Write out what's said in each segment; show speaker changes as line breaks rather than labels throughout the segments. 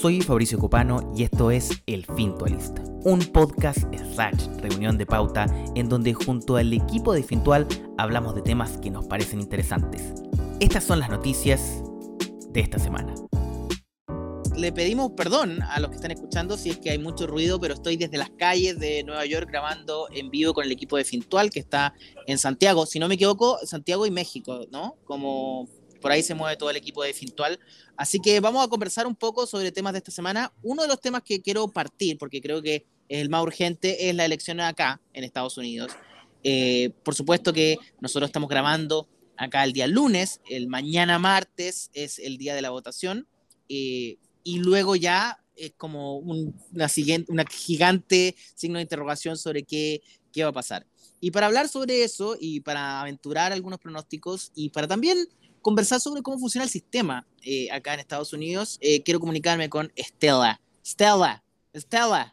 Soy Fabricio Copano y esto es El Fintualista, un podcast slash reunión de pauta en donde junto al equipo de Fintual hablamos de temas que nos parecen interesantes. Estas son las noticias de esta semana. Le pedimos perdón a los que están escuchando si es que hay mucho ruido, pero estoy desde las calles de Nueva York grabando en vivo con el equipo de Fintual que está en Santiago, si no me equivoco, Santiago y México, ¿no? Como por ahí se mueve todo el equipo de Fintual. Así que vamos a conversar un poco sobre temas de esta semana. Uno de los temas que quiero partir, porque creo que es el más urgente, es la elección acá, en Estados Unidos. Eh, por supuesto que nosotros estamos grabando acá el día lunes, el mañana martes es el día de la votación, eh, y luego ya es como una, siguiente, una gigante signo de interrogación sobre qué, qué va a pasar. Y para hablar sobre eso y para aventurar algunos pronósticos y para también conversar sobre cómo funciona el sistema eh, acá en Estados Unidos, eh, quiero comunicarme con Estela. Stella, Stella,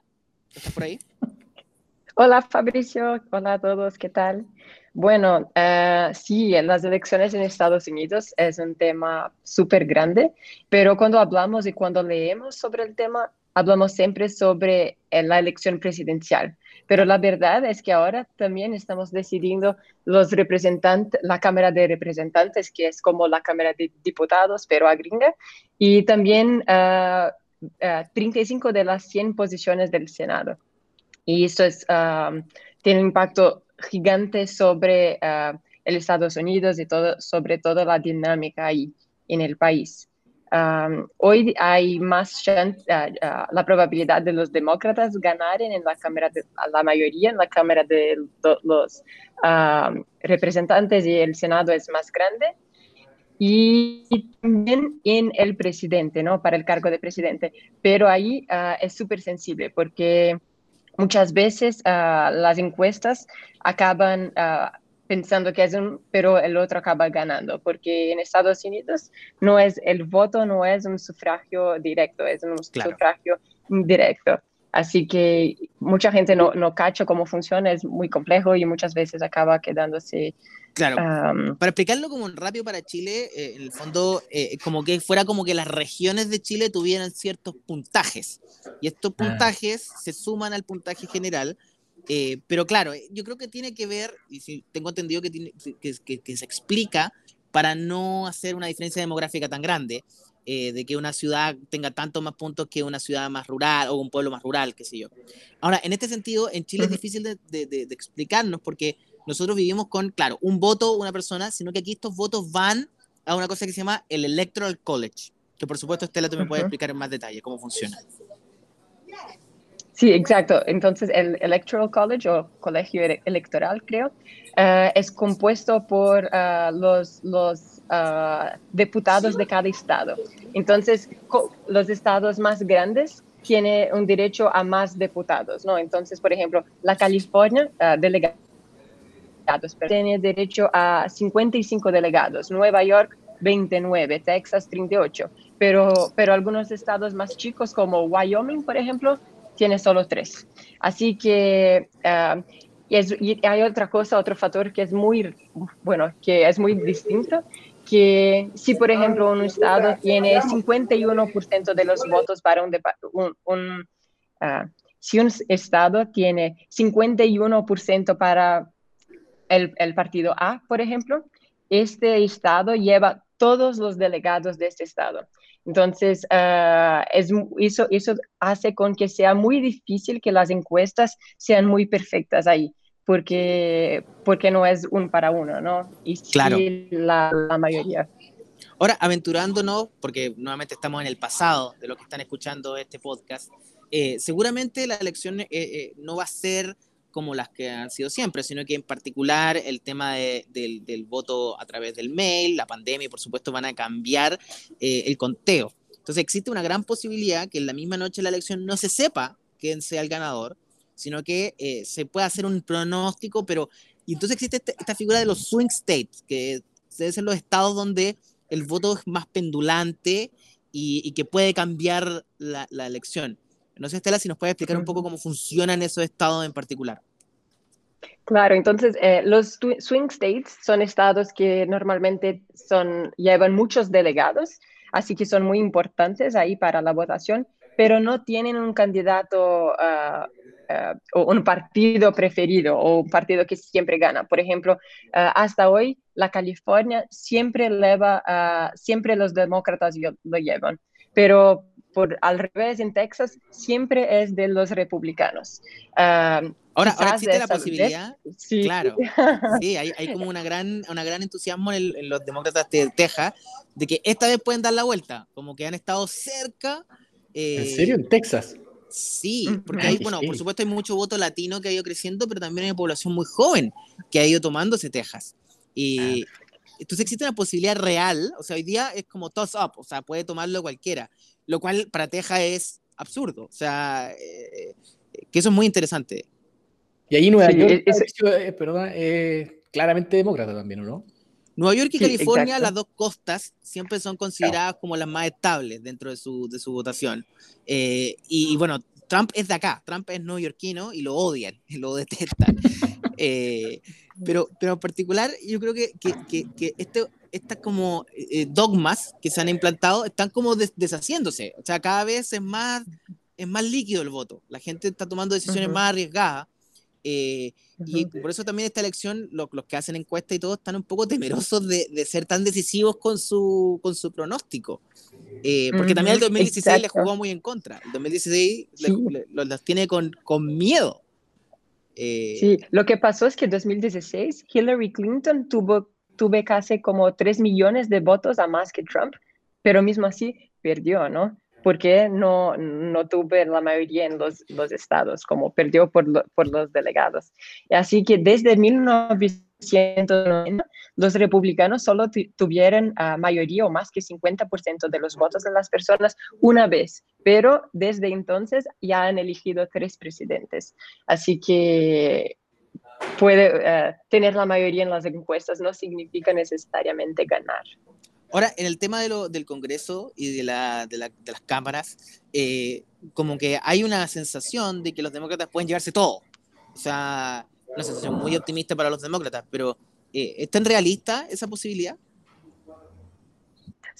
¿estás por ahí?
Hola Fabricio, hola a todos, ¿qué tal? Bueno, uh, sí, en las elecciones en Estados Unidos es un tema súper grande, pero cuando hablamos y cuando leemos sobre el tema, hablamos siempre sobre la elección presidencial. Pero la verdad es que ahora también estamos decidiendo los representantes, la Cámara de Representantes, que es como la Cámara de Diputados, pero a gringa, y también 35 ah, ah, de las 100 posiciones del Senado. Y eso es, ah, tiene un impacto gigante sobre el Estados Unidos y todo, sobre toda la dinámica ahí en el país hoy hay más chance, ah, ah, la probabilidad de los demócratas ganar en la Cámara, de, la mayoría en la Cámara de los representantes y el Senado es más grande. Y también en el presidente, ¿no? Para el cargo de presidente. Pero ahí ah, es súper sensible porque muchas veces las encuestas acaban pensando que es un, pero el otro acaba ganando, porque en Estados Unidos no es el voto, no es un sufragio directo, es un sufragio indirecto. Así que mucha gente no, no cacha cómo funciona, es muy complejo y muchas veces acaba quedándose...
Claro, para explicarlo como rápido para Chile, eh, en el fondo, eh, como que fuera como que las regiones de Chile tuvieran ciertos puntajes, y estos ah. puntajes se suman al puntaje general, eh, pero claro, eh, yo creo que tiene que ver, y si tengo entendido que, tiene, que, que, se explica para no hacer una diferencia demográfica tan grande, eh, de que una ciudad tenga tantos más puntos que una ciudad más rural o un pueblo más rural, qué sé yo. Ahora, en este sentido, en Chile es difícil de, de, de, explicarnos porque nosotros vivimos con, claro, un voto, una persona, sino que aquí estos votos van a una cosa que se llama el Electoral College, que por supuesto Estela tú me puedes explicar en más detalle cómo funciona.
Sí, exacto. Entonces, el Electoral College o Colegio Electoral, creo, eh, es compuesto por eh, los, los eh, diputados de cada estado. Entonces, los estados más grandes tienen un derecho a más diputados, ¿no? Entonces, por ejemplo, la California, delegados, tiene derecho a 55 delegados, Nueva York, 29, Texas, 38. Pero, pero algunos estados más chicos como Wyoming, por ejemplo, tiene solo tres. Así que ah, y hay otra cosa, otro factor que es muy, bueno, que es muy distinto, que si por ejemplo un estado tiene 51% de los votos para un, un, uh, si un estado tiene 51% para el, el, partido A, por ejemplo, este estado lleva todos los delegados de este estado. Entonces, uh, es, eso, eso hace con que sea muy difícil que las encuestas sean muy perfectas ahí, porque, porque no es un para uno, ¿no?
Y claro.
la, la mayoría.
Ahora, aventurándonos, porque nuevamente estamos en el pasado de lo que están escuchando este podcast, eh, seguramente la elección eh, eh, no va a ser como las que han sido siempre, sino que en particular el tema del, del, voto a través del mail, la pandemia por supuesto van a cambiar eh, el conteo. Entonces existe una gran posibilidad que en la misma noche de la elección no se sepa quién sea el ganador, sino que eh, se pueda hacer un pronóstico, pero... Y entonces existe este, esta, figura de los swing states, que deben ser los estados donde el voto es más pendulante y, y que puede cambiar la, la elección. No sé, Estela, si nos puede explicar un poco cómo funcionan esos estados en particular.
Claro, entonces eh, los swing states son estados que normalmente son, llevan muchos delegados, así que son muy importantes ahí para la votación, pero no tienen un candidato ah, ah, o un partido preferido o un partido que siempre gana. Por ejemplo, ah, hasta hoy la California siempre lleva, siempre los demócratas lo llevan, pero por al revés en Texas siempre es de los republicanos.
ahora, ahora existe la posibilidad, sí. claro, sí, hay, hay, como una gran, una gran entusiasmo en, los demócratas de Texas de que esta vez pueden dar la vuelta, como que han estado cerca.
Eh, ¿En serio? ¿En Texas?
Sí, porque hay, bueno, por supuesto hay mucho voto latino que ha ido creciendo, pero también hay población muy joven que ha ido tomándose Texas. Y ah. Entonces existe una posibilidad real, o sea, hoy día es como toss up, o sea, puede tomarlo cualquiera lo cual para Texas es absurdo. O sea, eh, que eso es muy interesante.
Y ahí Nueva York, es, eh, perdón, claramente demócrata también, ¿o no?
Nueva York y California, las dos costas, siempre son consideradas como las más estables dentro de su, de su votación. Eh, y, bueno, Trump es de acá, Trump es neoyorquino y lo odian, lo detestan. pero, pero en particular, yo creo que, que, que, que este, estas como eh, dogmas que se han implantado están como deshaciéndose. O sea, cada vez es más, es más líquido el voto. La gente está tomando decisiones más arriesgadas. Eh, y por eso también esta elección, los que hacen encuestas y todo, están un poco temerosos de, de ser tan decisivos con su, con su pronóstico. Eh, porque también el 2016 le jugó muy en contra. El 2016 los tiene con, con miedo.
Sí, lo que pasó es que en 2016 Hillary Clinton tuvo tuve casi como 3 millones de votos a más que Trump, pero mismo así perdió, ¿no? Porque no, no tuve la mayoría en los, los estados, como perdió por, por los delegados. Así que desde 1990 los republicanos solo tuvieron uh, mayoría o más que 50% de los votos de las personas una vez, pero desde entonces ya han elegido tres presidentes. Así que puede eh, tener la mayoría en las encuestas no significa necesariamente ganar.
Ahora, en el tema de lo, del Congreso y de, la, de, la, de las cámaras, eh, como que hay una sensación de que los demócratas pueden llevarse todo. O sea, una sensación muy optimista para los demócratas, pero eh, ¿es tan realista esa posibilidad?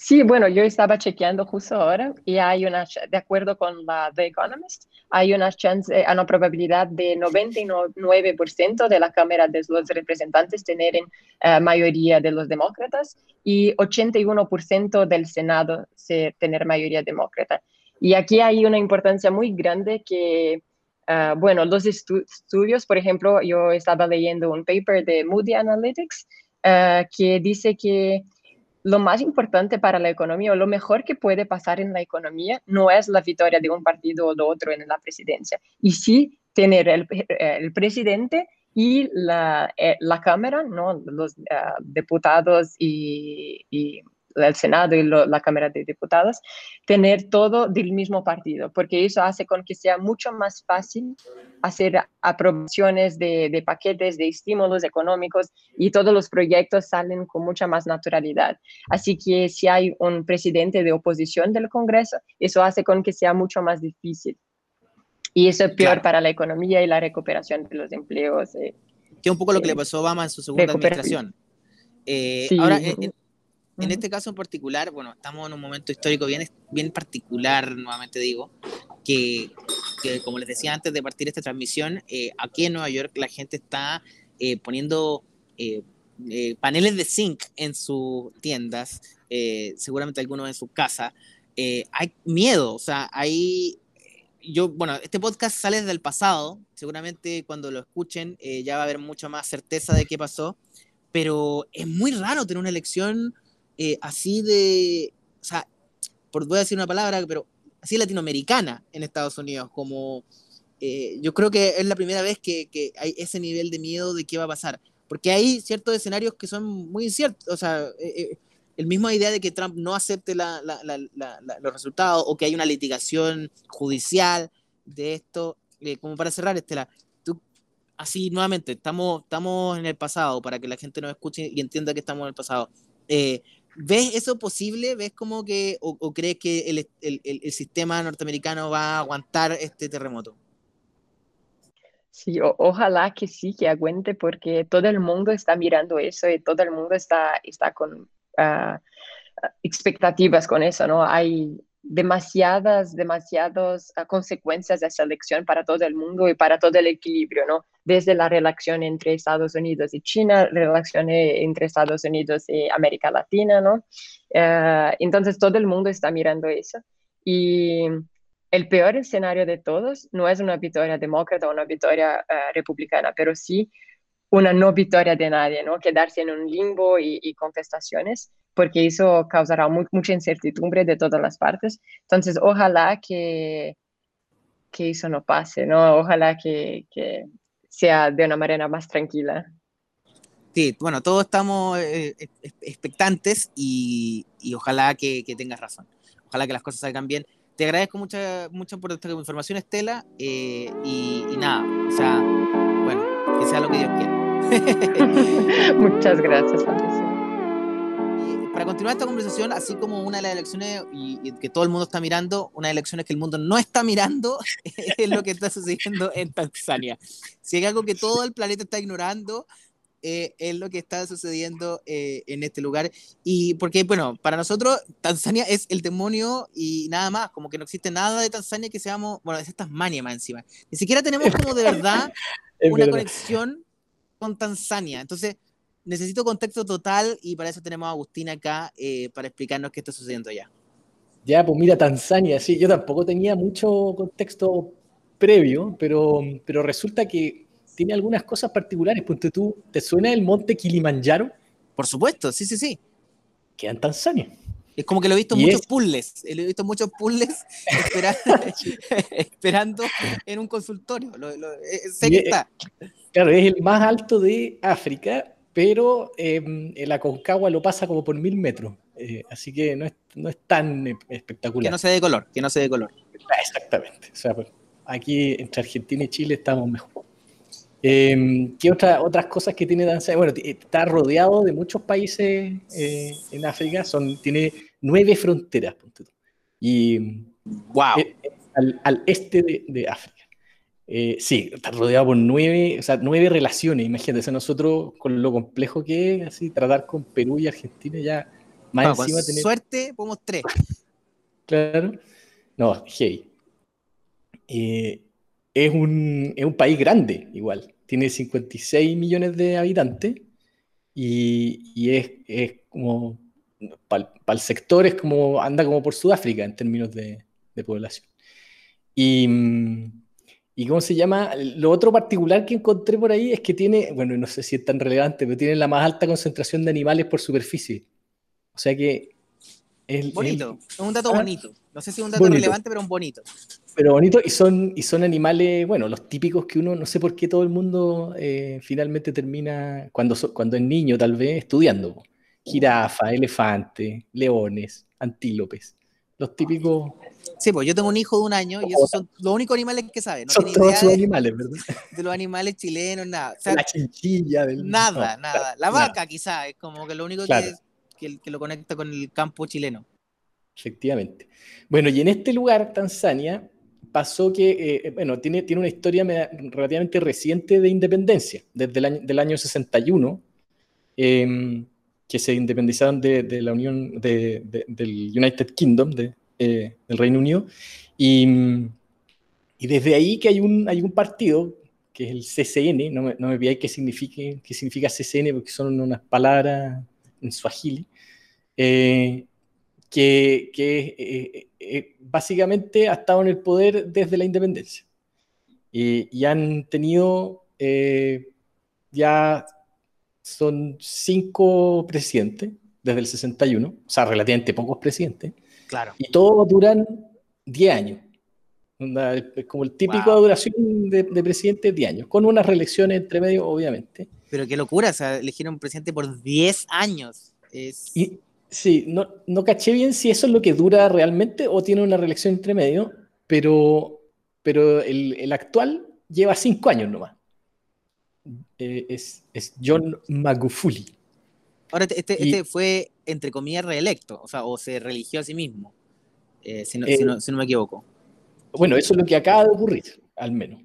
Sí, bueno, yo estaba chequeando justo ahora y hay una, de acuerdo con The Economist, hay una chance, eh, una probabilidad de 99% de la Cámara de los Representantes tener en, eh, mayoría de los demócratas y 81% del Senado tener mayoría demócrata. Y aquí hay una importancia muy grande que, uh, bueno, los estudios, por ejemplo, yo estaba leyendo un paper de Moody Analytics que dice que lo más importante para la economía o lo mejor que puede pasar en la economía no es la victoria de un partido o de otro en la presidencia, y sí tener el, el presidente y la, eh, la Cámara, ¿no? los uh, diputados y el Senado y la Cámara de Diputados, tener todo del mismo partido, porque eso hace con que sea mucho más fácil hacer aprobaciones de, de, paquetes de estímulos económicos y todos los proyectos salen con mucha más naturalidad. Así que si hay un presidente de oposición del Congreso, eso hace con que sea mucho más difícil. Y eso es peor para la economía y la recuperación de los empleos. Eh,
que es un poco lo que le eh, pasó a Obama en su segunda administración. Eh, ahora, en este caso en particular, bueno, estamos en un momento histórico bien, bien particular, nuevamente digo, que, que como les decía antes de partir esta transmisión, eh, aquí en Nueva York la gente está eh, poniendo eh, paneles de zinc en sus tiendas, seguramente algunos en su casa. hay miedo, o sea, hay... Yo, bueno, este podcast sale del pasado, seguramente cuando lo escuchen ya va a haber mucha más certeza de qué pasó, pero es muy raro tener una elección eh, así de, o sea, por, voy a decir una palabra, pero así latinoamericana en Estados Unidos, como eh, yo creo que es la primera vez que, que, hay ese nivel de miedo de qué va a pasar, porque hay ciertos escenarios que son muy inciertos, o sea, eh, el mismo idea de que Trump no acepte la, la, la, los resultados o que hay una litigación judicial de esto, como para cerrar, Estela, así nuevamente, estamos, estamos en el pasado, para que la gente nos escuche y entienda que estamos en el pasado. Eh, ¿Ves eso posible? ¿Ves como que, o, crees que el, el, el, sistema norteamericano va a aguantar este terremoto?
Sí, ojalá que sí, que aguante, porque todo el mundo está mirando eso y todo el mundo está, está con, uh, expectativas con eso, ¿no? Hay demasiadas, demasiadas ah, consecuencias de esa elección para todo el mundo y para todo el equilibrio, ¿no? Desde la relación entre Estados Unidos y China, relación entre Estados Unidos y América Latina, ¿no? Eh, entonces todo el mundo está mirando eso. Y el peor escenario de todos no es una victoria demócrata o una victoria eh, republicana, pero sí una no victoria de nadie, ¿no? Quedarse en un limbo y, contestaciones, porque eso causará mucha incertidumbre de todas las partes. Entonces, ojalá que, que eso no pase, ¿no? Ojalá que, que sea de una manera más tranquila.
Sí, bueno, todos estamos eh, expectantes y, y ojalá que, que, tengas razón. Ojalá que las cosas salgan bien. Te agradezco mucho, mucho por esta información, Estela. Eh, y, y, nada, o sea, bueno, que sea lo que Dios quiera.
Muchas gracias, Patricia.
Para continuar esta conversación, así como una de las elecciones y, que todo el mundo está mirando, una de las elecciones que el mundo no está mirando es lo que está sucediendo en Tanzania. Si hay algo que todo el planeta está ignorando, eh, es lo que está sucediendo eh, en este lugar. Y porque, bueno, para nosotros Tanzania es el demonio y nada más, como que no existe nada de Tanzania que seamos, bueno, es Tasmania más encima. Ni siquiera tenemos como de verdad una conexión con Tanzania. Entonces, necesito contexto total y para eso tenemos a Agustina acá eh, para explicarnos qué está sucediendo allá.
Ya, pues mira, Tanzania, sí, yo tampoco tenía mucho contexto previo, pero, pero resulta que tiene algunas cosas particulares. Ponte tú, ¿te suena el monte Kilimanjaro?
Por supuesto, sí, sí, sí.
Queda en Tanzania.
Es como que lo he visto en muchos puzzles. He visto muchos puzzles esperando, en un consultorio. Eh, sé que está.
Claro, es el más alto de África, pero eh, el Aconcagua lo pasa como por mil metros. Eh, así que no es, no es tan espectacular.
Que no se dé color, que no se dé color.
Exactamente. O sea, pues, aquí entre Argentina y Chile estamos mejor. Em, ¿Qué otra, otras cosas que tiene Tanzania? Bueno, está rodeado de muchos países eh, en África, son, tiene nueve fronteras. Y
wow.
al, al, este de, de África. Eh, sí, está rodeado por nueve, o sea, nueve relaciones, imagínate, nosotros con lo complejo que es, así, tratar con Perú y Argentina ya más encima
tener... Suerte, podemos tres.
Claro. No, hey. Eh, es, un, es un país grande, igual. Tiene 56 millones de habitantes y, y es, es, como, para el sector es como, anda como por Sudáfrica en términos de, de población. Y mm, ¿Y cómo se llama? Lo otro particular que encontré por ahí es que tiene, bueno, no sé si es tan relevante, pero tiene la más alta concentración de animales por superficie. O sea que...
Es, bonito, es un dato ¿Ah? bonito. No sé si es un dato relevante, pero un bonito.
Pero bonito y son, y son animales, bueno, los típicos que uno, no sé por qué todo el mundo eh, finalmente termina, cuando, cuando es niño tal vez, estudiando. Jirafa, elefante, leones, antílopes. Los típicos
Sí, pues yo tengo un hijo de un año y esos son los únicos animales que sabe.
No son todos de, animales, ¿verdad?
De los animales chilenos, nada.
la chinchilla. Del...
Nada, nada. La vaca quizás es como que lo único que, que, lo conecta con el campo chileno.
Efectivamente. Bueno, y en este lugar, Tanzania, pasó que, eh, eh, bueno, tiene, tiene una historia relativamente reciente de independencia, desde el año, del año 61, em, que se independizaron de, de la Unión de, del United Kingdom, de, eh, del Reino Unido. Y, desde ahí que hay un, partido, que es el CCN, no me, no me qué, signifique, qué significa CCN, porque son unas palabras en suajili, eh, que, que eh, básicamente ha estado en el poder desde la independencia. y han tenido ya son cinco presidentes desde el 61, o sea, relativamente pocos presidentes, y todos duran 10 años. Es como el típico duración de, presidente 10 años, con unas reelecciones entre medio, obviamente.
Pero qué locura, o sea, eligieron un presidente por 10 años.
Y, sí, no, no caché bien si eso es lo que dura realmente o tiene una reelección entre medio, pero, pero el, el actual lleva 5 años nomás. Eh, es, es John Magufuli.
Ahora, este, este, este fue, entre comillas, reelecto, o sea, o se religió a sí mismo, eh, si, no, me equivoco.
Bueno, eso es lo que acaba de ocurrir, al menos.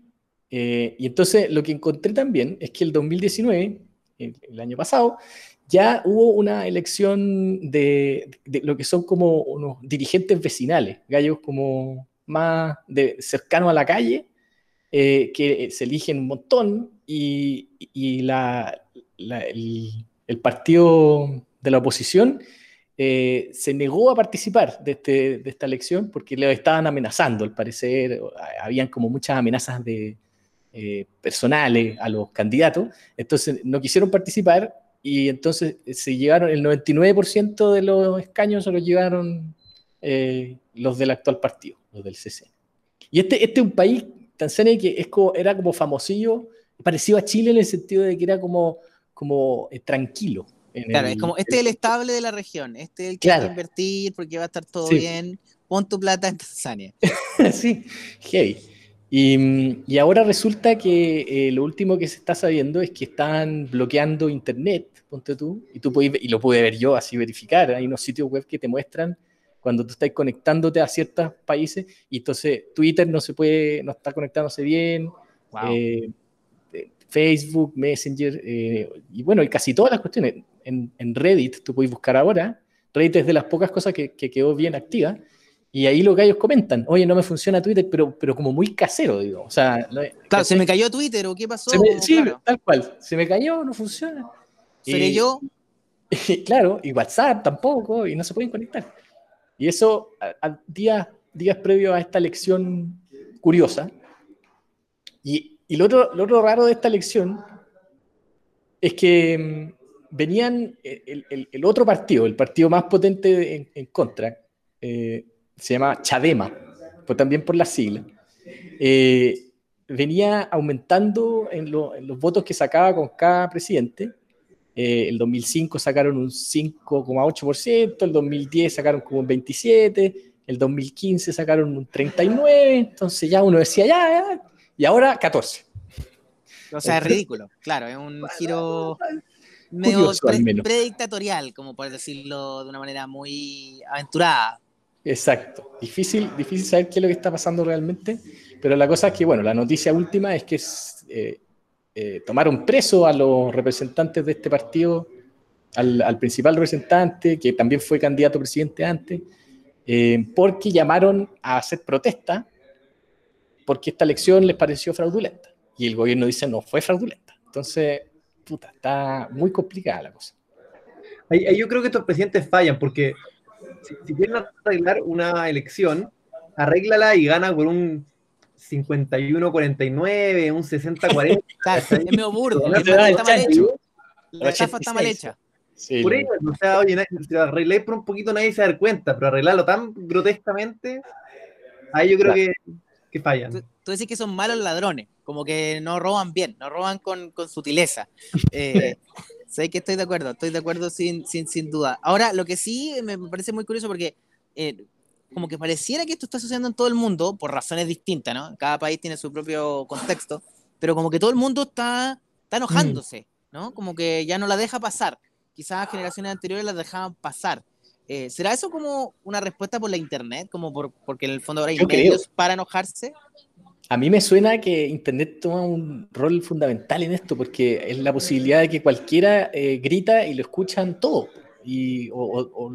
Eh, y entonces lo que encontré también es que el 2019, el, año pasado, ya hubo una elección de, lo que son como unos dirigentes vecinales, gallos como más de, cercanos a la calle, eh, que se eligen un montón y, la, el, partido de la oposición eh, se negó a participar de, este, de esta elección porque le estaban amenazando, al parecer, habían como muchas amenazas de, eh, personales a los candidatos, entonces no quisieron participar y entonces se llevaron el 99% de los escaños se los llevaron eh, los del actual partido, los del CC. Y este, este es un país, Tanzania, que es era como famosillo, parecido a Chile en el sentido de que era como, como tranquilo,
Claro, es como, este es el estable de la región, este es el que va a invertir porque va a estar todo bien, pon tu plata en Tanzania.
sí, hey. Y, ahora resulta que eh, lo último que se está sabiendo es que están bloqueando internet, ponte tú, y tú puedes, y lo pude ver yo así verificar, hay unos sitios web que te muestran cuando tú estás conectándote a ciertos países y entonces Twitter no se puede, no está conectándose bien, eh, eh, Facebook, Messenger, y bueno, y casi todas las cuestiones en, Reddit, tú puedes buscar ahora, Reddit es de las pocas cosas que, quedó bien activa, y ahí los gallos comentan, oye, no me funciona Twitter, pero, pero como muy casero, digo. O sea,
claro, se me cayó Twitter o qué pasó.
sí, tal cual, se me cayó, no funciona.
¿Seré yo?
claro, y WhatsApp tampoco, y no se pueden conectar. Y eso, a, días, días previos a esta elección curiosa, y, y lo, otro, lo otro raro de esta elección es que mm, venían eh, el, otro partido, el partido más potente en, contra, eh, se llama Chadema, pues también por la sigla, eh, venía aumentando en, los votos que sacaba con cada presidente. el 2005 sacaron un 5,8%, el 2010 sacaron como un 27%, el 2015 sacaron un 39%, entonces ya uno decía, ya, ya y ahora 14%.
O sea, es ridículo, claro, es un giro medio predictatorial, como por decirlo de una manera muy aventurada.
Exacto. Difícil, difícil saber qué es lo que está pasando realmente, pero la cosa es que, bueno, la noticia última es que eh, eh, tomaron preso a los representantes de este partido, al, principal representante, que también fue candidato a presidente antes, eh, porque llamaron a hacer protesta porque esta elección les pareció fraudulenta. Y el gobierno dice, no, fue fraudulenta. Entonces, está muy complicada la cosa.
Ahí, yo creo que estos presidentes fallan, porque si, quieren arreglar una elección, arréglala y gana por un 51-49, un 60-40.
es medio burdo, está mal hecho. La estafa está mal hecha.
por eso, o sea, oye, si lo arregláis por un poquito nadie se da cuenta, pero arreglarlo tan grotescamente, ahí yo creo que, que fallan.
Tú, tú decís que son malos ladrones como que no roban bien, no roban con, con sutileza. Eh, sé que estoy de acuerdo, estoy de acuerdo sin, sin, sin duda. Ahora, lo que sí me parece muy curioso porque eh, como que pareciera que esto está sucediendo en todo el mundo por razones distintas, ¿no? Cada país tiene su propio contexto, pero como que todo el mundo está, está enojándose, ¿no? Como que ya no la deja pasar. Quizás generaciones anteriores la dejaban pasar. Eh, ¿Será eso como una respuesta por la internet? Como por, porque en el fondo ahora hay medios para enojarse.
A mí me suena que Internet toma un rol fundamental en esto, porque es la posibilidad de que cualquiera eh, grita y lo escuchan todo. Y, o,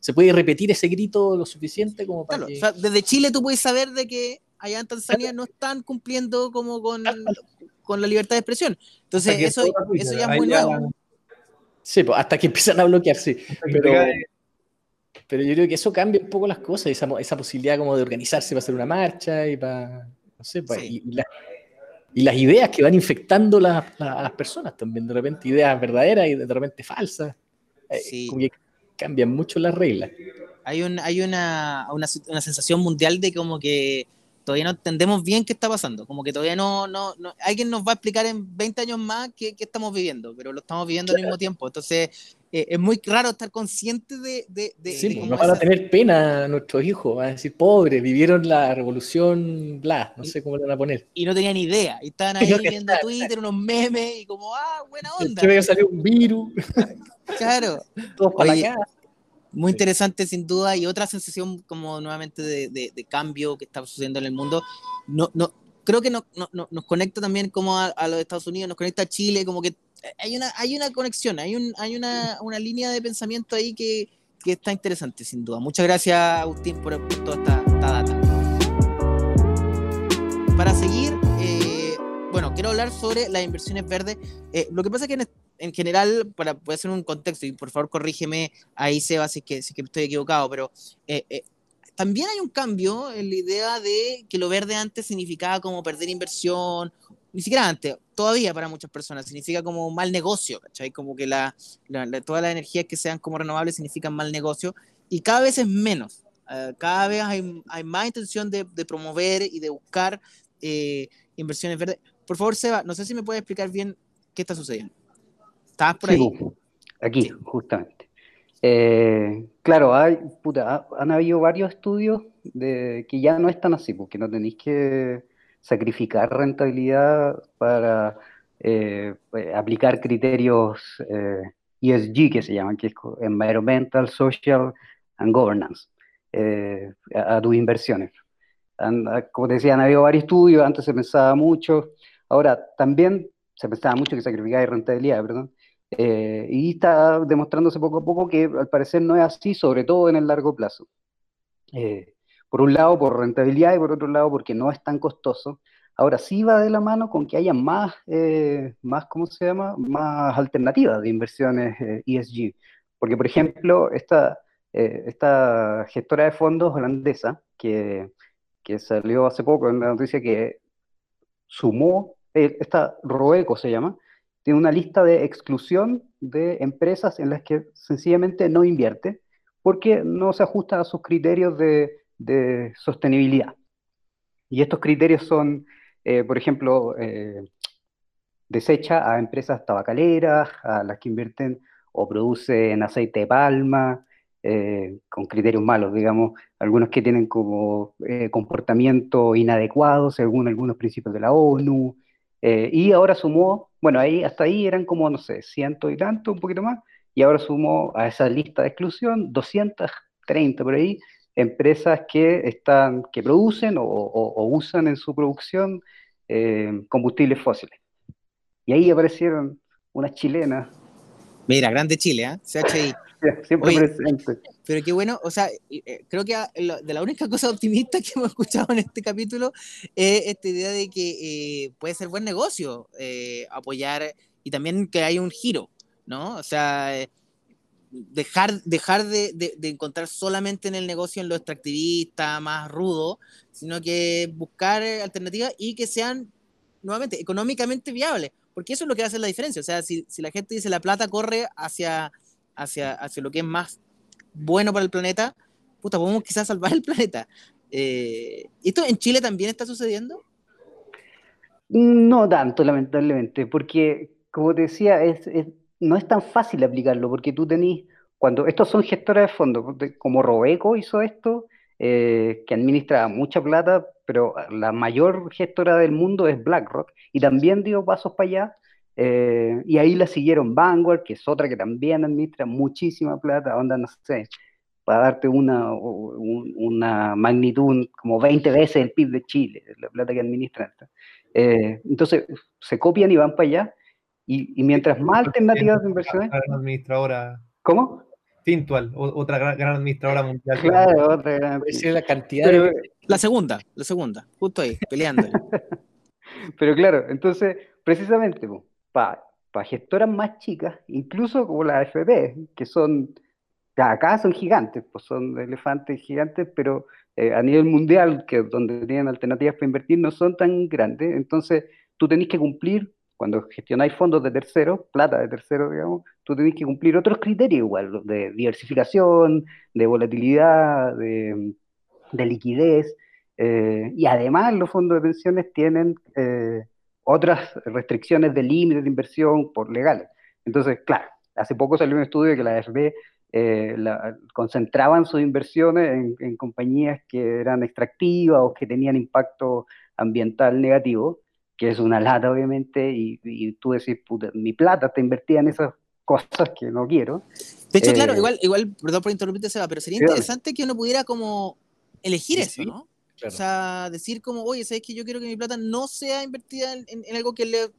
se puede repetir ese grito lo suficiente como para.
desde Chile tú puedes saber de que allá en Tanzania no están cumpliendo como con, con la libertad de expresión. Entonces, eso, eso ya es muy nuevo.
Sí, pues, hasta que empiezan a bloquear, sí. Pero, pero yo creo que eso cambia un poco las cosas, esa, esa posibilidad como de organizarse para hacer una marcha y para, no sé, y, las ideas que van infectando a las personas también, de repente ideas verdaderas y de repente falsas, eh, como que cambian mucho las reglas.
Hay, un, hay una, una, una sensación mundial de como que todavía no entendemos bien qué está pasando, como que todavía no, no, no alguien nos va a explicar en 20 años más qué, qué estamos viviendo, pero lo estamos viviendo al mismo tiempo, entonces eh, es muy raro estar consciente de... de, de
sí, pues, van a tener pena nuestros hijos, van a decir, pobres, vivieron la revolución, bla, no sé cómo le van a poner.
Y no tenían idea, y estaban ahí viendo Twitter, unos memes, y como, ah, buena onda.
Que salió un virus.
claro.
Todos para allá.
Muy interesante, sin duda, y otra sensación como nuevamente de, de, cambio que está sucediendo en el mundo. No, no, creo que nos, nos conecta también como a, los Estados Unidos, nos conecta a Chile, como que hay una, hay una conexión, hay, un, hay una, una línea de pensamiento ahí que, que está interesante, sin duda. Muchas gracias, Agustín, por, toda esta, data. Para seguir, eh, bueno, quiero hablar sobre las inversiones verdes. Eh, lo que pasa es que en, general, para poder hacer un contexto, y por favor corrígeme ahí, Seba, si es que, si que estoy equivocado, pero eh, también hay un cambio en la idea de que lo verde antes significaba como perder inversión, ni siquiera antes, todavía para muchas personas, significa como mal negocio, ¿cachai? Como que la, todas las energías que sean como renovables significan mal negocio y cada vez es menos. Eh, cada vez hay, hay, más intención de, de, promover y de buscar eh, inversiones verdes. Por favor, Seba, no sé si me puedes explicar bien qué está sucediendo. ¿Estabas por ahí?
Aquí, justamente. Eh, claro, hay, puta, han habido varios estudios de que ya no están así, porque no tenéis que sacrificar rentabilidad para eh, pues, aplicar criterios ESG eh, e que se llaman, que es Environmental, Social and Governance, a, tus inversiones. como te decía, han habido varios estudios, antes se pensaba mucho, ahora también se pensaba mucho que sacrificar rentabilidad, perdón, eh, y está demostrándose poco a poco que al parecer no es así, sobre todo en el largo plazo. Eh, por un lado, por rentabilidad y por otro lado, porque no es tan costoso. Ahora sí va de la mano con que haya más, eh, más ¿cómo se llama? Más alternativas de inversiones ESG. E porque, por ejemplo, esta, esta gestora de fondos holandesa, que, que salió hace poco en la noticia que sumó, esta Roeco se llama, tiene una lista de exclusión de empresas en las que sencillamente no invierte porque no se ajusta a sus criterios de, sostenibilidad. Y estos criterios son, eh, por ejemplo, eh, desecha a empresas tabacaleras, a las que invierten o producen aceite de palma, eh, con criterios malos, digamos, algunos que tienen como comportamiento inadecuado según algunos principios de la ONU, y ahora sumó bueno, ahí, hasta ahí eran como, no sé, ciento y tanto, un poquito más, y ahora sumo a esa lista de exclusión 230 por ahí empresas que están, que producen o, usan en su producción eh, combustibles fósiles. Y ahí aparecieron unas chilenas.
Mira, grande Chile, ¿eh? CHI.
Siempre presente.
Pero qué bueno, o sea, eh, creo que de la única cosa optimista que hemos escuchado en este capítulo es esta idea de que eh, puede ser buen negocio eh, apoyar y también que hay un giro, ¿no? O sea, dejar, dejar de, de, encontrar solamente en el negocio en lo extractivista, más rudo, sino que buscar alternativas y que sean, nuevamente, económicamente viables, porque eso es lo que hace la diferencia. O sea, si, si la gente dice la plata corre hacia, hacia, hacia lo que es más bueno para el planeta, puta, podemos quizás salvar el planeta. Eh, ¿Esto en Chile también está sucediendo?
No tanto, lamentablemente, porque, como te decía, es, no es tan fácil aplicarlo, porque tú tenés, cuando estos son gestores de fondos, como Robeco hizo esto, eh, que administra mucha plata, pero la mayor gestora del mundo es BlackRock, y también dio pasos para allá, eh, y ahí la siguieron Vanguard, que es otra que también administra muchísima plata, onda, no sé, para darte una, una magnitud como 20 veces el PIB de Chile, la plata que administran. Eh, entonces, se copian y van para allá, y, mientras más alternativas de inversiones...
Gran administradora.
¿Cómo?
Fintual, otra gran, administradora mundial.
Claro, otra gran.
la cantidad
La segunda, la segunda, justo ahí, peleando.
Pero claro, entonces, precisamente, para gestoras más chicas, incluso como la AFP, que son, acá son gigantes, pues son elefantes gigantes, pero eh, a nivel mundial, que donde tienen alternativas para invertir, no son tan grandes. Entonces, tú tenés que cumplir, cuando gestionáis fondos de terceros, plata de terceros, digamos, tú tenés que cumplir otros criterios igual, de diversificación, de volatilidad, de, liquidez. Eh, y además los fondos de pensiones tienen eh, otras restricciones de límites de inversión por legales. Entonces, claro, hace poco salió un estudio que la AFP eh, concentraban sus inversiones en, compañías que eran extractivas o que tenían impacto ambiental negativo, que es una lata obviamente, y, tú decís, puta, mi plata está invertida en esas cosas que no quiero.
De hecho, claro, eh, igual, igual, perdón por interrumpirte, Seba, pero sería interesante que uno pudiera como elegir eso, ¿no? O sea, decir como, oye, ¿sabes que yo quiero que mi plata no sea invertida en, en algo que le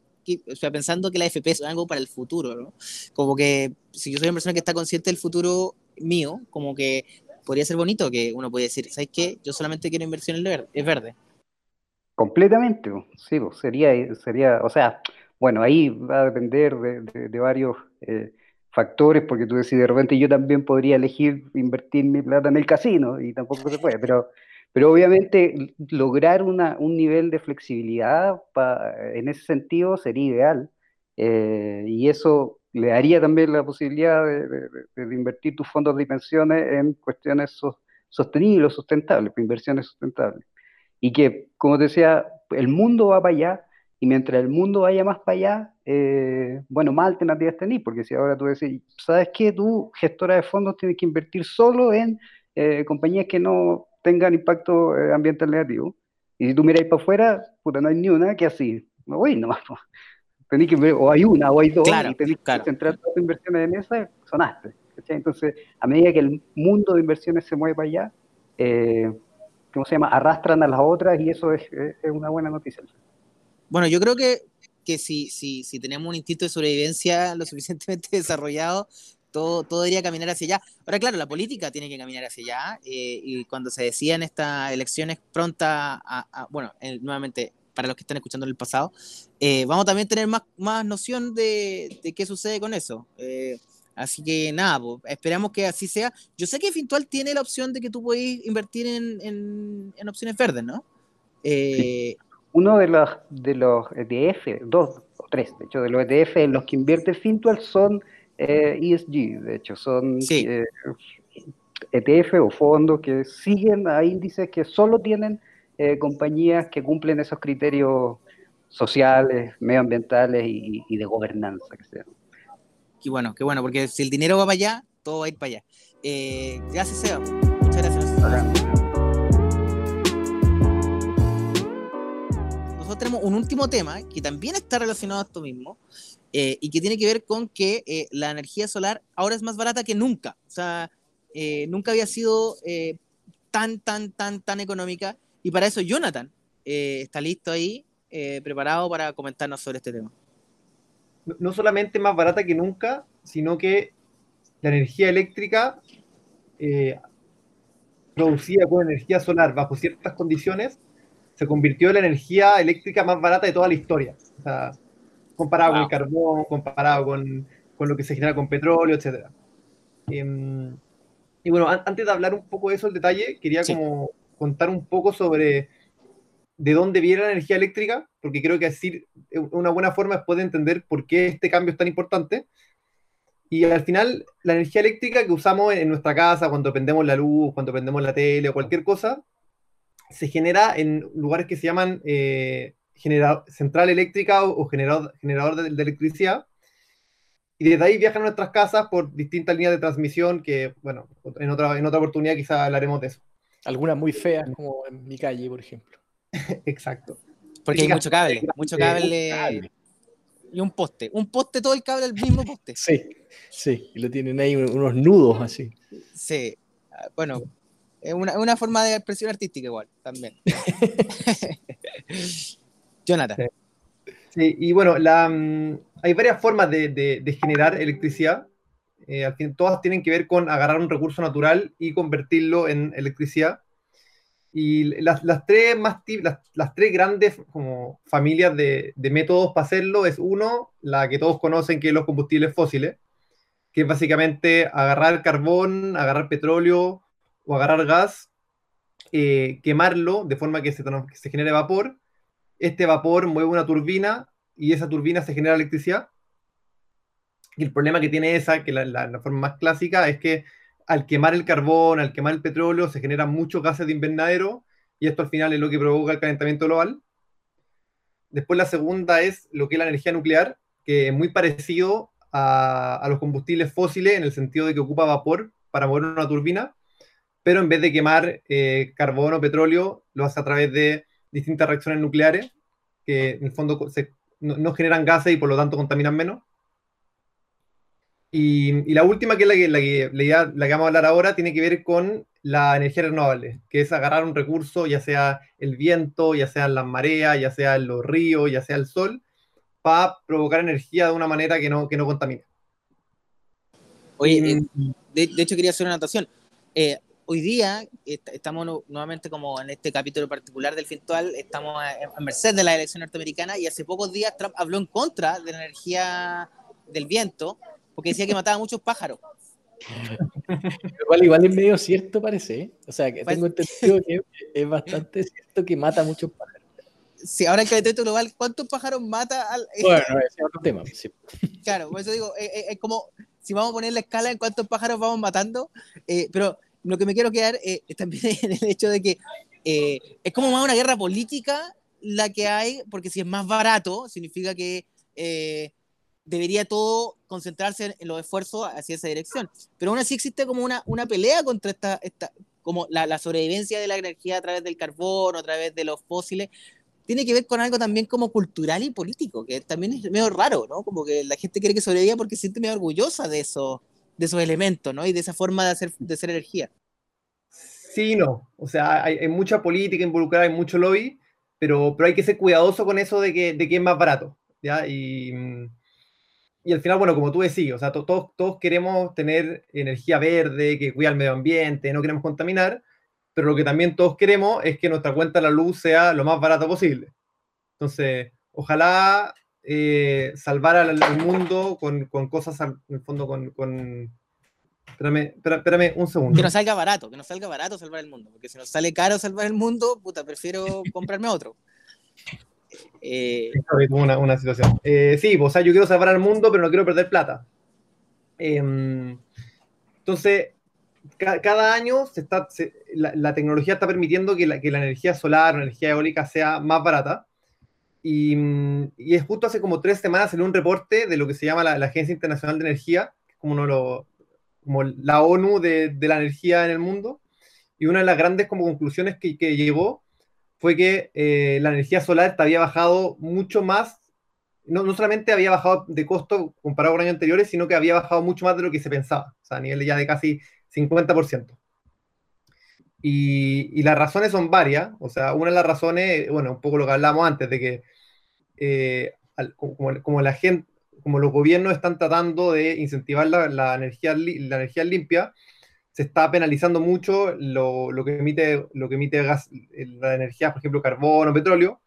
o sea, pensando que la FP es algo para el futuro, ¿no? Como que si yo soy una persona que está consciente del futuro mío, como que podría ser bonito que uno puede decir, ¿sabes qué? Yo solamente quiero inversión en es verde.
Completamente, sí, sería, sería, o sea, bueno, ahí va a depender de, varios eh, factores, porque tú decís, de repente yo también podría elegir invertir mi plata en el casino, y tampoco se puede, pero pero obviamente lograr una, un nivel de flexibilidad en ese sentido sería ideal. Eh, y eso le daría también la posibilidad de, invertir tus fondos de pensiones en cuestiones sostenibles, sustentables, inversiones sustentables. Y que, como te decía, el mundo va para allá, y mientras el mundo vaya más para allá, eh, bueno, más alternativas tenés, porque si ahora tú decís, ¿sabes qué? Tú, gestora de fondos, tienes que invertir solo en eh, compañías que no tengan impacto eh, ambiental negativo. Y si tú miráis para afuera, puta, no hay ni una que así. No voy nomás. Tenéis que o hay una, o hay dos, y tenéis que centrar todas tus inversiones en esa, sonaste. Entonces, a medida que el mundo de inversiones se mueve para allá, eh, ¿cómo se llama? Arrastran a las otras y eso es, es, una buena noticia.
Bueno, yo creo que, que si, si, si tenemos un instinto de sobrevivencia lo suficientemente desarrollado, todo, todo debería caminar hacia allá. Ahora, claro, la política tiene que caminar hacia allá, eh, y cuando se decían estas elecciones pronta a, bueno, nuevamente, para los que están escuchando en el pasado, eh, vamos también a tener más, más noción de, de qué sucede con eso. Eh, así que nada, esperamos que así sea. Yo sé que Fintual tiene la opción de que tú puedes invertir en, en, opciones verdes, ¿no?
Uno de los, de los ETF, dos o tres, de hecho, de los ETF en los que invierte Fintual son eh, e de hecho, son ETF eh, e o fondos que siguen a índices que solo tienen eh, compañías que cumplen esos criterios sociales, medioambientales y, de gobernanza. Que sean.
Qué bueno, qué bueno, porque si el dinero va para allá, todo va a ir para allá. gracias, Seba. Muchas gracias. Nosotros tenemos un último tema que también está relacionado a esto mismo, eh, y que tiene que ver con que eh, la energía solar ahora es más barata que nunca. O sea, eh, nunca había sido tan, tan, tan, tan económica. Y para eso Jonathan está listo ahí, preparado para comentarnos sobre este tema.
No solamente más barata que nunca, sino que la energía eléctrica producida con energía solar bajo ciertas condiciones se convirtió en la energía eléctrica más barata de toda la historia. O sea, comparado con el carbón, comparado con, con, lo que se genera con petróleo, etc. Em, y bueno, antes de hablar un poco de eso, el detalle, quería como contar un poco sobre de dónde viene la energía eléctrica, porque creo que decir una buena forma es poder entender por qué este cambio es tan importante. Y al final, la energía eléctrica que usamos en nuestra casa, cuando prendemos la luz, cuando prendemos la tele o cualquier cosa, se genera en lugares que se llaman eh, central eléctrica o, generador, generador de, electricidad. Y desde ahí viajan a nuestras casas por distintas líneas de transmisión que, bueno, en otra, en otra oportunidad quizá hablaremos de eso.
Algunas muy feas, como en mi calle, por ejemplo.
Exacto.
Porque hay mucho cable, mucho cable, y un poste. Un poste, todo el cable al mismo poste.
Sí, sí, y lo tienen ahí unos nudos así.
Sí, ah, bueno, es una, una forma de expresión artística igual, también. Jonathan.
Sí, y bueno, la, mm, hay varias formas de, de, generar electricidad. Eh, al fin, todas tienen que ver con agarrar un recurso natural y convertirlo en electricidad. Y las, las tres, más las, las, tres grandes como familias de, de, métodos para hacerlo es uno, la que todos conocen, que es los combustibles fósiles, que es básicamente agarrar carbón, agarrar petróleo o agarrar gas, eh, quemarlo de forma que se, genere vapor este vapor mueve una turbina y esa turbina se genera electricidad. Y el problema que tiene esa, que la, la, forma más clásica, es que al quemar el carbón, al quemar el petróleo, se generan muchos gases de invernadero y esto al final es lo que provoca el calentamiento global. Después la segunda es lo que es la energía nuclear, que es muy parecido a los combustibles fósiles en el sentido de que ocupa vapor para mover una turbina, pero en vez de quemar eh, o petróleo, lo hace a través de distintas reacciones nucleares que en el fondo no, generan gases y por lo tanto contaminan menos. Y, la última, que es la que, la, que, la, que vamos a hablar ahora, tiene que ver con la energía renovable, que es agarrar un recurso, ya sea el viento, ya sea las mareas, ya sea los ríos, ya sea el sol, para provocar energía de una manera que no, que no contamine.
Oye, eh, de, hecho quería hacer una anotación. Eh, hoy día estamos nuevamente como en este capítulo particular del Fintual, estamos a, merced de la elección norteamericana y hace pocos días Trump habló en contra de la energía del viento porque decía que mataba a muchos pájaros.
Igual, igual es medio cierto, parece. ¿eh? O sea, que tengo entendido que es bastante cierto que mata a muchos pájaros.
Sí, ahora en calentamiento global, ¿cuántos pájaros mata al.?
Bueno, ese es otro tema.
Claro, por eso digo, eh, eh, es como si vamos a poner la escala en cuántos pájaros vamos matando, pero lo que me quiero quedar es también en el hecho de que es como más una guerra política la que hay, porque si es más barato, significa que debería todo concentrarse en los esfuerzos hacia esa dirección. Pero aún así existe como una, una pelea contra esta, esta como la, la, sobrevivencia de la energía a través del carbón, a través de los fósiles, tiene que ver con algo también como cultural y político, que también es medio raro, ¿no? Como que la gente quiere que sobreviva porque se siente medio orgullosa de, eso, de esos elementos, ¿no? Y de esa forma de hacer, de hacer energía.
Sí, no. O sea, hay, hay, mucha política involucrada, hay mucho lobby, pero, pero hay que ser cuidadoso con eso de que, de que es más barato, ¿ya? Y y al final, bueno, como tú decís, o sea, todos, todos queremos tener energía verde, que cuida el medio ambiente, no queremos contaminar, pero lo que también todos queremos es que nuestra cuenta de la luz sea lo más barata posible. Entonces, ojalá eh, salvar al, mundo con, con, cosas, en el fondo, con... con... Espérame, espérame, un segundo.
Que nos salga barato, que nos salga barato salvar el mundo, porque si nos sale caro salvar el mundo, puta, prefiero comprarme otro.
Eh, una, una, situación. Eh, sí, o sea, yo quiero salvar al mundo, pero no quiero perder plata. Em, entonces, cada año se está, la, tecnología está permitiendo que la, que la energía solar o energía eólica sea más barata. Y, y, es justo hace como tres semanas en un reporte de lo que se llama la, Agencia Internacional de Energía, como, uno lo, como la ONU de, de, la energía en el mundo. Y una de las grandes como conclusiones que, que llevó fue que eh, la energía solar había bajado mucho más, no, no, solamente había bajado de costo comparado con años anteriores, sino que había bajado mucho más de lo que se pensaba, o sea, a nivel ya de casi 50%. Y, y las razones son varias, o sea, una de las razones, bueno, un poco lo que hablamos antes, de que eh, como, como, la gente, como los gobiernos están tratando de incentivar la, la energía, la energía limpia, se está penalizando mucho lo, lo, que emite, lo que emite gas, la energía, por ejemplo, carbono, petróleo,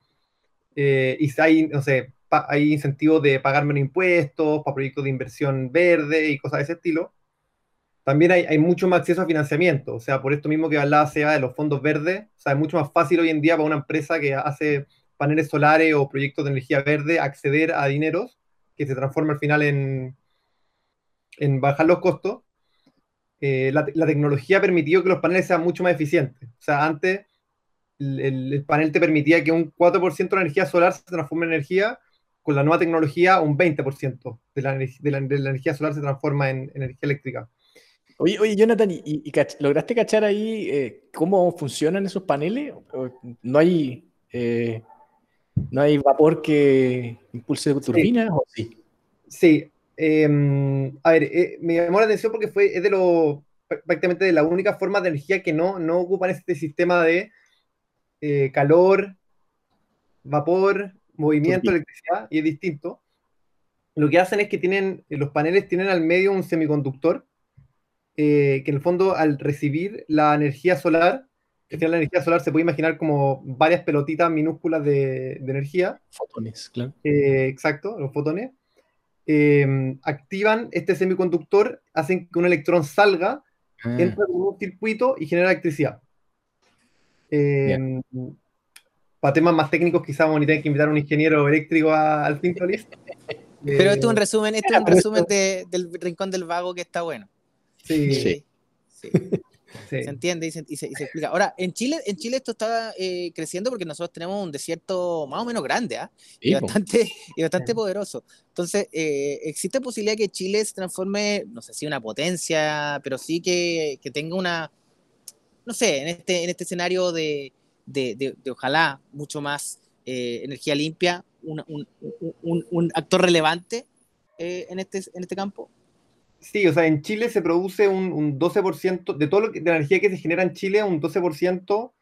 eh, y hay, no sé, hay incentivos de pagar menos impuestos para proyectos de inversión verde y cosas de ese estilo. También hay, hay, mucho más acceso a financiamiento, o sea, por esto mismo que hablaba Seba de los fondos verdes, o sea, es mucho más fácil hoy en día para una empresa que hace paneles solares o proyectos de energía verde acceder a dineros que se transforma al final en, en bajar los costos eh, la, tecnología ha permitido que los paneles sean mucho más eficientes. O sea, antes el, panel te permitía que un 4% de la energía solar se transforme en energía, con la nueva tecnología un 20% de la, de, la, energía solar se transforma en, energía eléctrica.
Oye, oye Jonathan, ¿y, lograste cachar ahí eh, cómo funcionan esos paneles? ¿No hay, eh, ¿No hay vapor que impulse turbinas sí. o sí?
Sí, Em, a ver, eh, me llamó la atención porque fue, es de lo, prácticamente de la única forma de energía que no, no ocupan este sistema de eh, calor, vapor, movimiento, electricidad, y es distinto. Lo que hacen es que tienen, los paneles tienen al medio un semiconductor, eh, que en el fondo al recibir la energía solar, que la energía solar se puede imaginar como varias pelotitas minúsculas de, de energía.
Fotones, claro.
exacto, los fotones Em, activan este semiconductor, hacen que un electrón salga, ah. entra en un circuito y genera electricidad. Em, para temas más técnicos, quizás vamos a tener que invitar a un ingeniero eléctrico al List.
Pero esto es un resumen, esto es un resumen del Rincón del Vago que está bueno.
Sí. sí. sí.
Se entiende y se, explica. Ahora, en Chile, en Chile esto está eh, creciendo porque nosotros tenemos un desierto más o menos grande ¿ah? y, bastante, y bastante poderoso. Entonces, eh, existe posibilidad que Chile se transforme, no sé si una potencia, pero sí que, que tenga una, no sé, en este, en este escenario de, de, de, ojalá mucho más eh, energía limpia, un, un, un, un, actor relevante en, este, en este campo.
Sí, o sea, en Chile se produce un, un 12%, de todo lo que, de la energía que se genera en Chile, un 12%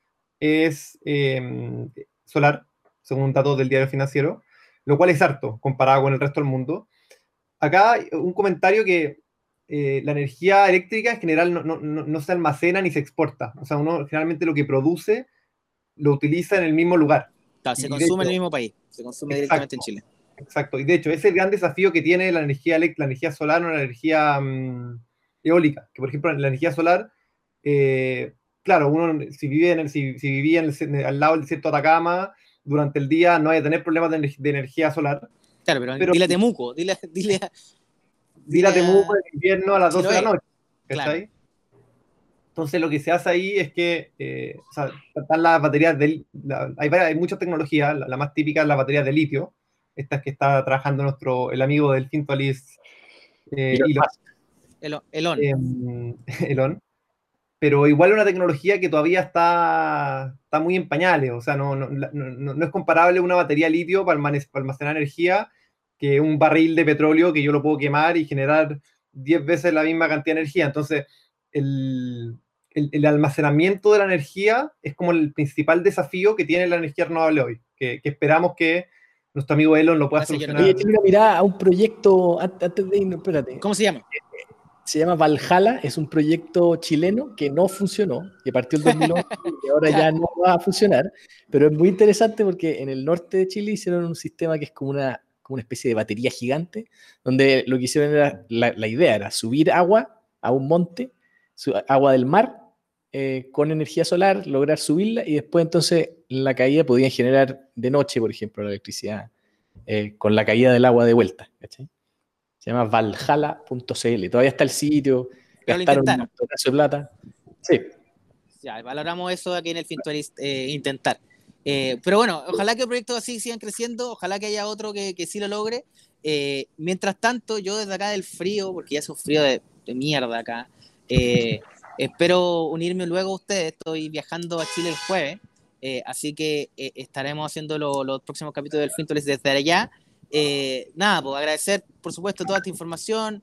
es eh, solar, según datos del diario financiero, lo cual es harto comparado con el resto del mundo. Acá un comentario que eh, la energía eléctrica en general no, no, no, se almacena ni se exporta. O sea, uno generalmente lo que produce lo utiliza en el mismo lugar.
se consume en el mismo país, se consume directamente en Chile.
Exacto, y de hecho, ese es el gran desafío que tiene la energía, la energía solar o la energía mm, eólica. Que, por ejemplo, la energía solar, eh, claro, uno si, vive en el, si, vivía al lado del desierto de Atacama, durante el día no hay que tener problemas de, energía solar.
Claro, pero, dile a Temuco, dile, dile,
dile a Temuco en invierno a las 12 de la noche. Claro. Entonces lo que se hace ahí es que eh, o sea, están las baterías de... hay, hay muchas tecnologías, la, más típica es la batería de litio, estas que está trabajando nuestro, el amigo del Fintualis,
eh, Elon.
Elon. Elon. Pero igual es una tecnología que todavía está, está muy en pañales, o sea, no, no, no, no es comparable una batería litio para almacenar energía que un barril de petróleo que yo lo puedo quemar y generar 10 veces la misma cantidad de energía. Entonces, el, el, el, almacenamiento de la energía es como el principal desafío que tiene la energía renovable hoy, que, que esperamos que nuestro amigo Elon lo pueda solucionar.
Oye, mira a un proyecto, antes de irnos, espérate.
¿Cómo se llama?
Se llama Valhalla, es un proyecto chileno que no funcionó, que partió el 2011 y ahora ya no va a funcionar, pero es muy interesante porque en el norte de Chile hicieron un sistema que es como una, como una especie de batería gigante, donde lo que hicieron era, la, la idea era subir agua a un monte, agua del mar, eh, con energía solar, lograr subirla y después entonces la caída podían generar de noche, por ejemplo, la electricidad eh, con la caída del agua de vuelta. Se llama valhalla.cl. Todavía está el sitio, gastaron un de plata. Sí.
Ya, valoramos eso aquí en el Fintualist, eh, intentar. pero bueno, ojalá que proyectos así sigan creciendo, ojalá que haya otro que, que sí lo logre. mientras tanto, yo desde acá del frío, porque ya es un frío de, de mierda acá, Espero unirme luego a ustedes. Estoy viajando a Chile el jueves, eh, así que eh, estaremos haciendo los próximos capítulos del Fintoles desde allá. Eh, nada, pues agradecer, por supuesto, toda esta información.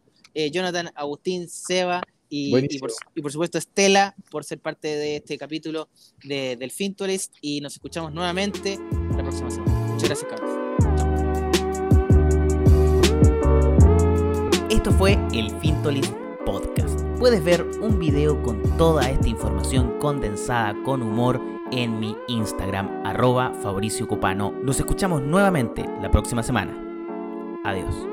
Jonathan, Agustín, Seba y, por, supuesto Estela por ser parte de este capítulo del Fintoles. Y nos escuchamos nuevamente la próxima semana. Muchas gracias, Carlos.
Esto fue el Fintolis Podcast puedes ver un video con toda esta información condensada con humor en mi Instagram, arroba Fabricio Copano. Nos escuchamos nuevamente la próxima semana. Adiós.